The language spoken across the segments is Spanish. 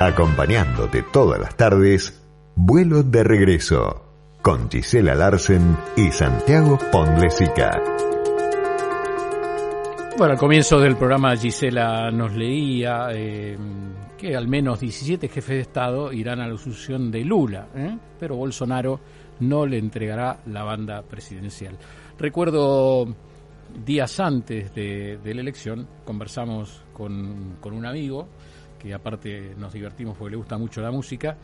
acompañándote todas las tardes, vuelo de regreso, con Gisela Larsen y Santiago Pondlesica. Bueno, al comienzo del programa Gisela nos leía eh, que al menos 17 jefes de Estado irán a la asunción de Lula, ¿eh? pero Bolsonaro no le entregará la banda presidencial. Recuerdo días antes de, la elección, conversamos con, un amigo, que aparte nos divertimos porque le gusta mucho la música,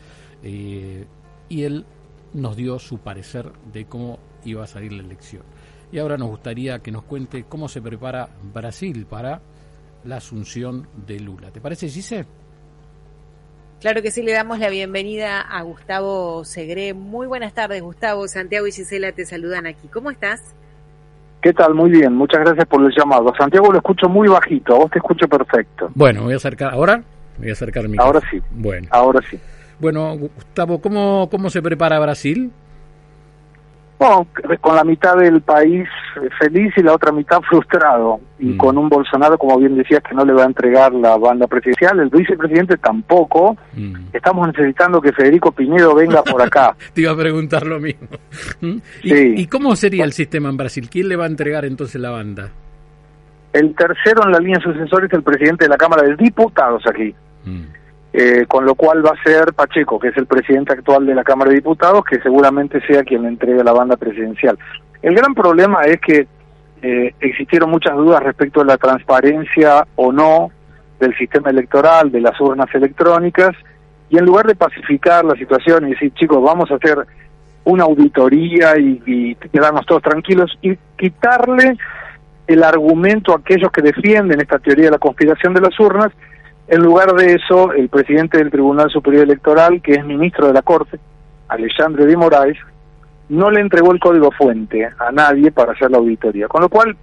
eh, y él nos dio su parecer de cómo iba a salir la elección. Y ahora nos gustaría que nos cuente cómo se prepara Brasil para la asunción de Lula. ¿Te parece, Gise? Claro que sí, le damos la bienvenida a Gustavo Segre. Muy buenas tardes, Gustavo. Santiago y Gisela te saludan aquí. ¿Cómo estás? ¿Qué tal? Muy bien, muchas gracias por el llamado. Santiago lo escucho muy bajito, a vos te escucho perfecto. Bueno, me voy a acercar. ¿Ahora? Voy a acercar mi. Ahora sí. Bueno. Ahora sí. Bueno, Gustavo, ¿cómo, cómo se prepara Brasil? con la mitad del país feliz y la otra mitad frustrado. Y mm. con un Bolsonaro, como bien decías, que no le va a entregar la banda presidencial, el vicepresidente tampoco. Mm. Estamos necesitando que Federico Piñero venga por acá. Te iba a preguntar lo mismo. ¿Mm? ¿Y, cómo sería el sistema en Brasil? ¿Quién le va a entregar entonces la banda? El tercero en la línea sucesor es el presidente de la Cámara de Diputados aquí. Eh, con lo cual va a ser Pacheco, que es el presidente actual de la Cámara de Diputados, que seguramente sea quien le entregue la banda presidencial. El gran problema es que eh, existieron muchas dudas respecto a la transparencia o no del sistema electoral, de las urnas electrónicas, y en lugar de pacificar la situación y decir, chicos, vamos a hacer una auditoría y, y quedarnos todos tranquilos, y quitarle el argumento a aquellos que defienden esta teoría de la conspiración de las urnas, en lugar de eso, el presidente del Tribunal Superior Electoral, que es ministro de la Corte, Alexandre de Moraes, no le entregó el código fuente a nadie para hacer la auditoría, con lo cual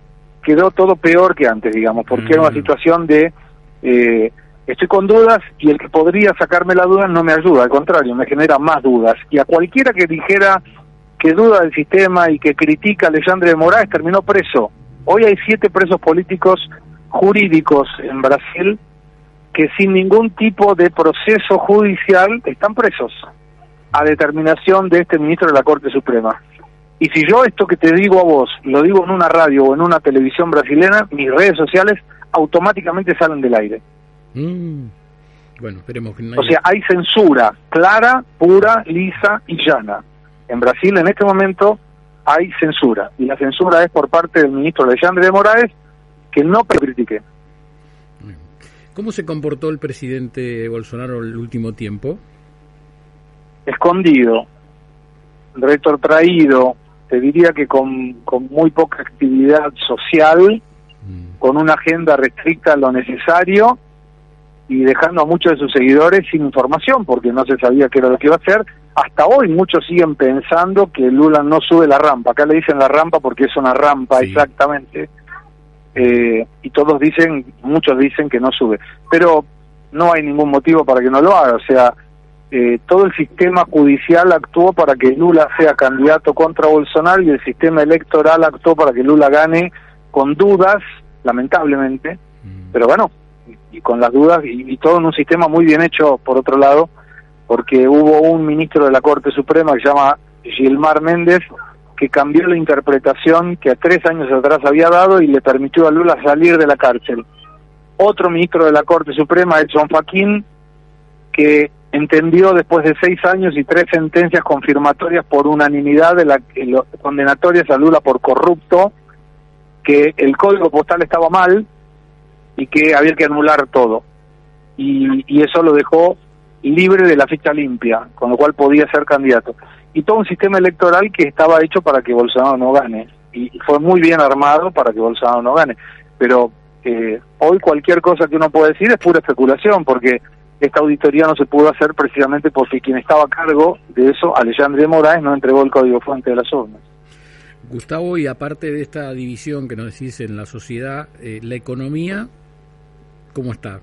quedó todo peor que antes, digamos, porque era una mm. situación de eh, estoy con dudas y el que podría sacarme la duda no me ayuda, al contrario, me genera más dudas. Y a cualquiera que dijera que duda del sistema y que critica a Alexandre de Moraes terminó preso. Hoy hay siete presos políticos jurídicos en Brasil que sin ningún tipo de proceso judicial están presos a determinación de este ministro de la Corte Suprema. Y si yo esto que te digo a vos lo digo en una radio o en una televisión brasileña, mis redes sociales automáticamente salen del aire. Mm. Bueno, esperemos que O sea, hay censura clara, pura, lisa y llana. En Brasil en este momento hay censura. Y la censura es por parte del ministro Alexandre de Moraes, que no critique. ¿Cómo se comportó el presidente Bolsonaro el último tiempo? Escondido, retrotraído, te diría que con, muy poca actividad social, mm. con una agenda restricta a lo necesario y dejando a muchos de sus seguidores sin información porque no se sabía qué era lo que iba a hacer. Hasta hoy muchos siguen pensando que Lula no sube la rampa. Acá le dicen la rampa porque es una rampa exactamente. Eh, y todos dicen, muchos dicen que no sube, pero no hay ningún motivo para que no lo haga, o sea, eh, todo el sistema judicial actuó para que Lula sea candidato contra Bolsonaro y el sistema electoral actuó para que Lula gane con dudas, lamentablemente, mm. pero bueno, y, con las dudas y, y, todo en un sistema muy bien hecho por otro lado, porque hubo un ministro de la Corte Suprema que se llama Gilmar Méndez, que cambió la interpretación que a tres años atrás había dado y le permitió a Lula salir de la cárcel. Otro ministro de la Corte Suprema, Edson Faquín, que entendió después de seis años y tres sentencias confirmatorias por unanimidad de la condenatorias a Lula por corrupto, que el código postal estaba mal y que había que anular todo. Y, y eso lo dejó libre de la ficha limpia, con lo cual podía ser candidato y todo un sistema electoral que estaba hecho para que Bolsonaro no gane y fue muy bien armado para que Bolsonaro no gane pero eh, hoy cualquier cosa que uno pueda decir es pura especulación porque esta auditoría no se pudo hacer precisamente porque quien estaba a cargo de eso, Alejandro Moraes, no entregó el código fuente de las urnas. Gustavo, y aparte de esta división que nos decís en la sociedad, eh, la economía, ¿cómo está?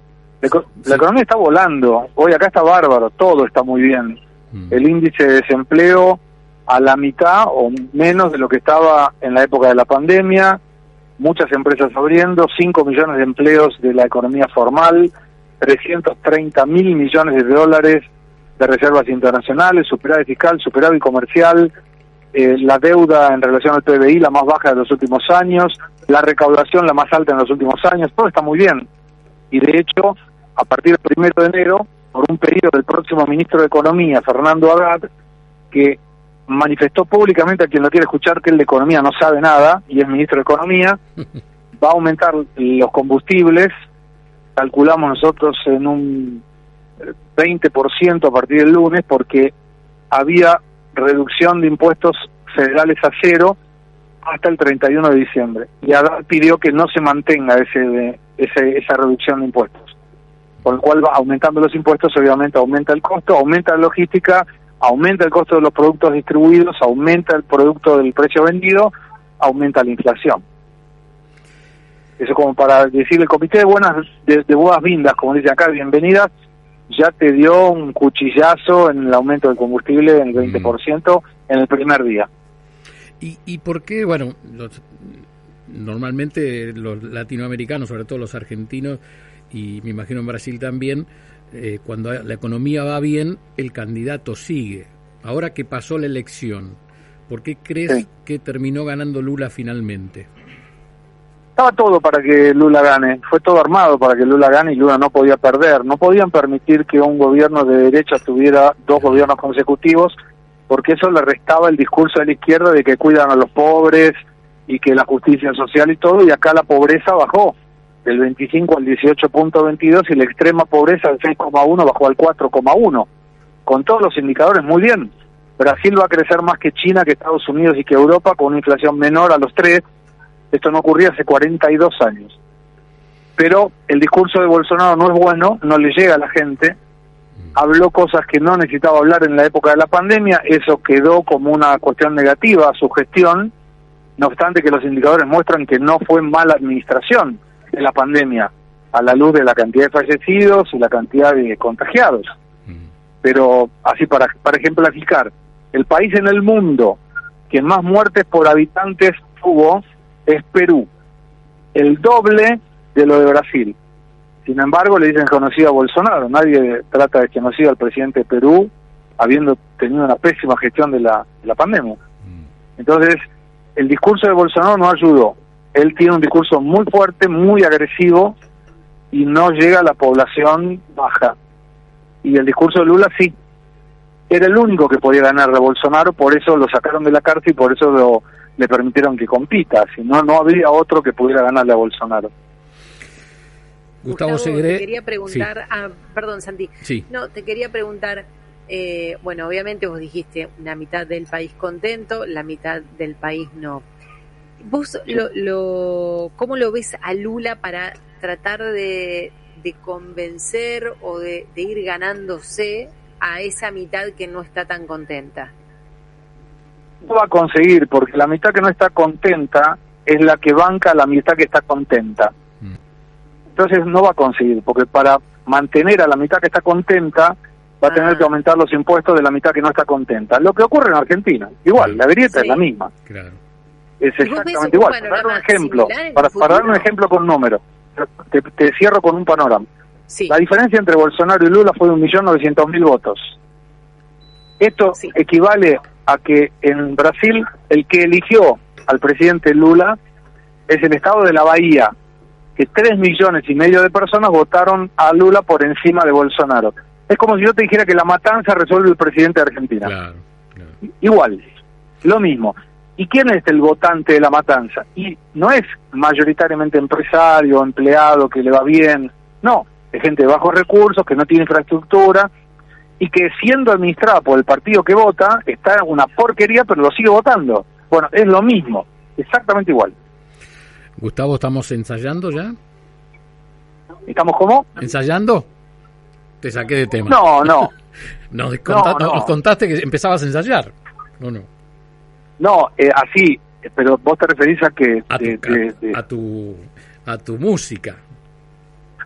La, economía está volando, hoy acá está bárbaro, todo está muy bien. Mm. el índice de desempleo a la mitad o menos de lo que estaba en la época de la pandemia, muchas empresas abriendo, 5 millones de empleos de la economía formal, 330 mil millones de dólares de reservas internacionales, superávit fiscal, superávit comercial, eh, la deuda en relación al PBI la más baja de los últimos años, la recaudación la más alta en los últimos años, todo está muy bien. Y de hecho, a partir del primero de enero, por un pedido del próximo ministro de Economía, Fernando Haddad, que manifestó públicamente a quien lo quiere escuchar que el de Economía no sabe nada y es ministro de Economía, va a aumentar los combustibles, calculamos nosotros en un 20% a partir del lunes porque había reducción de impuestos federales a cero hasta el 31 de diciembre. Y Haddad pidió que no se mantenga ese, ese, esa reducción de impuestos. Con lo cual, va aumentando los impuestos, obviamente aumenta el costo, aumenta la logística, aumenta el costo de los productos distribuidos, aumenta el producto del precio vendido, aumenta la inflación. Eso como para decir el comité de buenas de, de buenas vindas, como dice acá, bienvenidas, ya te dio un cuchillazo en el aumento del combustible en el 20% en el primer día. ¿Y, ¿Y por qué, bueno, los, normalmente los latinoamericanos, sobre todo los argentinos, y me imagino en Brasil también, eh, cuando la economía va bien, el candidato sigue. Ahora que pasó la elección, ¿por qué crees Sí. que terminó ganando Lula finalmente? Estaba todo para que Lula gane, fue todo armado para que Lula gane y Lula no podía perder. No podían permitir que un gobierno de derecha tuviera dos gobiernos consecutivos porque eso le restaba el discurso de la izquierda de que cuidan a los pobres y que la justicia social y todo, y acá la pobreza bajó del 25 al 18.22 y la extrema pobreza del 6,1 bajó al 4,1. Con todos los indicadores, muy bien. Brasil va a crecer más que China, que Estados Unidos y que Europa, con una inflación menor a los tres. Esto no ocurría hace 42 años. Pero el discurso de Bolsonaro no es bueno, no le llega a la gente. Habló cosas que no necesitaba hablar en la época de la pandemia, eso quedó como una cuestión negativa a su gestión, no obstante que los indicadores muestran que no fue mala administración de la pandemia, a la luz de la cantidad de fallecidos y la cantidad de contagiados. Pero así para, para ejemplificar, el país en el mundo que más muertes por habitantes tuvo es Perú, el doble de lo de Brasil. Sin embargo, le dicen conocido a Bolsonaro. Nadie trata de conocido al presidente de Perú, habiendo tenido una pésima gestión de la, de la pandemia. Entonces, el discurso de Bolsonaro no ayudó. Él tiene un discurso muy fuerte, muy agresivo, y no llega a la población baja. Y el discurso de Lula sí. Era el único que podía ganar a Bolsonaro, por eso lo sacaron de la cárcel y por eso lo, le permitieron que compita. Si no, no habría otro que pudiera ganarle a Bolsonaro. Gustavo, Gustavo, Segre. te quería preguntar, ah, perdón Santi, Sí. no, te quería preguntar, eh, bueno, obviamente vos dijiste una mitad del país contento, la mitad del país no. ¿Vos lo, lo, cómo lo ves a Lula para tratar de, de convencer o de, de ir ganándose a esa mitad que no está tan contenta? No va a conseguir, porque la mitad que no está contenta es la que banca a la mitad que está contenta. Mm. Entonces no va a conseguir, porque para mantener a la mitad que está contenta, va a tener Ah. que aumentar los impuestos de la mitad que no está contenta. Lo que ocurre en Argentina, igual, la grieta es la misma. Claro. Es ¿Y vos ves exactamente igual. Para dar un ejemplo, para, dar un ejemplo con un número, te, te cierro con un panorama. Sí, La diferencia entre Bolsonaro y Lula fue de 1.900.000 votos. Esto Sí. equivale a que en Brasil el que eligió al presidente Lula es el estado de la Bahía, que 3 millones y medio de personas votaron a Lula por encima de Bolsonaro. Es como si yo te dijera que la matanza resuelve el presidente de Argentina. Claro, claro. Igual, lo mismo. ¿Y quién es el votante de la matanza? Y no es mayoritariamente empresario, empleado, que le va bien. No, es gente de bajos recursos, que no tiene infraestructura y que siendo administrada por el partido que vota, está una porquería, pero lo sigue votando. Bueno, es lo mismo, exactamente igual. Gustavo, ¿estamos ensayando ya? ¿Estamos como? ¿Ensayando? Te saqué de tema. No, no, Nos, conta- no. nos contaste que empezabas a ensayar. ¿O no? No, eh, así, pero vos te referís a que... A tu, de- de- de- a, tu, a tu música.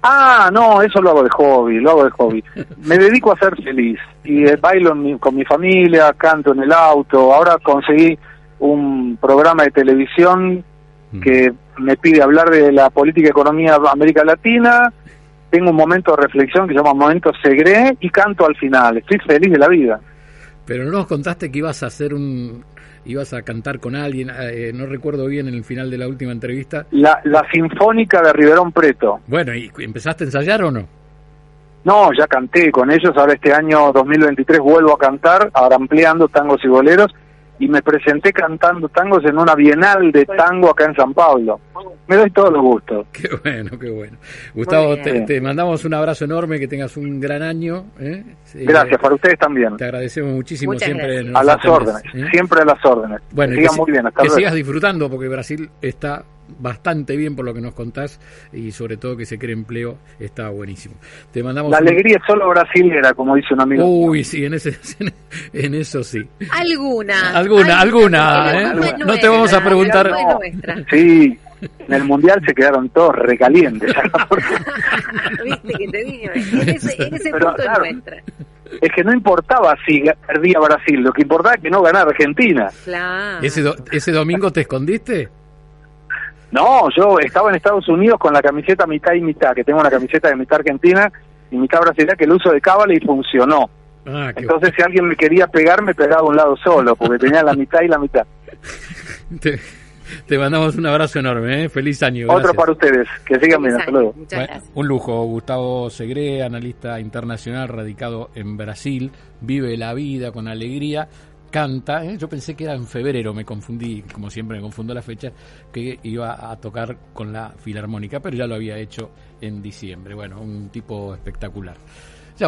Ah, no, eso lo hago de hobby, lo hago de hobby. Me dedico a ser feliz y eh, bailo mi- con mi familia, canto en el auto. Ahora conseguí un programa de televisión Mm. que me pide hablar de la política y economía de América Latina tengo un momento de reflexión que se llama Momento Segre y canto al final. Estoy feliz de la vida. Pero no nos contaste que ibas a hacer un, ibas a cantar con alguien, eh, no recuerdo bien en el final de la última entrevista. La, la Sinfónica de Riverón Preto. Bueno, ¿y empezaste a ensayar o no? No, ya canté con ellos, ahora este año 2023 vuelvo a cantar, ahora ampliando tangos y boleros, y me presenté cantando tangos en una bienal de tango acá en San Pablo. Me doy todos los gustos. Qué bueno, qué bueno. Gustavo, te, mandamos un abrazo enorme, que tengas un gran año. ¿eh? Gracias, para ustedes también. Te agradecemos muchísimo siempre. A las órdenes, ¿eh? siempre a las órdenes. Bueno, que, muy bien, que sigas disfrutando, porque Brasil está bastante bien por lo que nos contás y sobre todo que se cree empleo está buenísimo. Te mandamos la alegría es solo brasilera, como dice un amigo. Uy, sí, en ese en eso sí. Alguna. Alguna, alguna, ¿eh? No te vamos a preguntar. Sí, en el mundial se quedaron todos recalientes. Viste que te dije, en ese, en ese punto nuestra. Es que no importaba si perdía Brasil, lo que importaba es que no ganara Argentina. Claro. ¿Ese, ¿Ese domingo te escondiste? No, yo estaba en Estados Unidos con la camiseta mitad y mitad, que tengo una camiseta de mitad argentina y mitad brasileña, que el uso de cábala y funcionó. Ah, Entonces, si alguien me quería pegar, me pegaba un lado solo, porque tenía la mitad y la mitad. Te, mandamos un abrazo enorme, ¿eh? feliz año. Otro para ustedes, que sigan bien, hasta luego. un lujo, Gustavo Segre, analista internacional radicado en Brasil, vive la vida con alegría canta, ¿eh? yo pensé que era en febrero, me confundí, como siempre me confundo la fecha, que iba a tocar con la Filarmónica, pero ya lo había hecho en diciembre. Bueno, un tipo espectacular.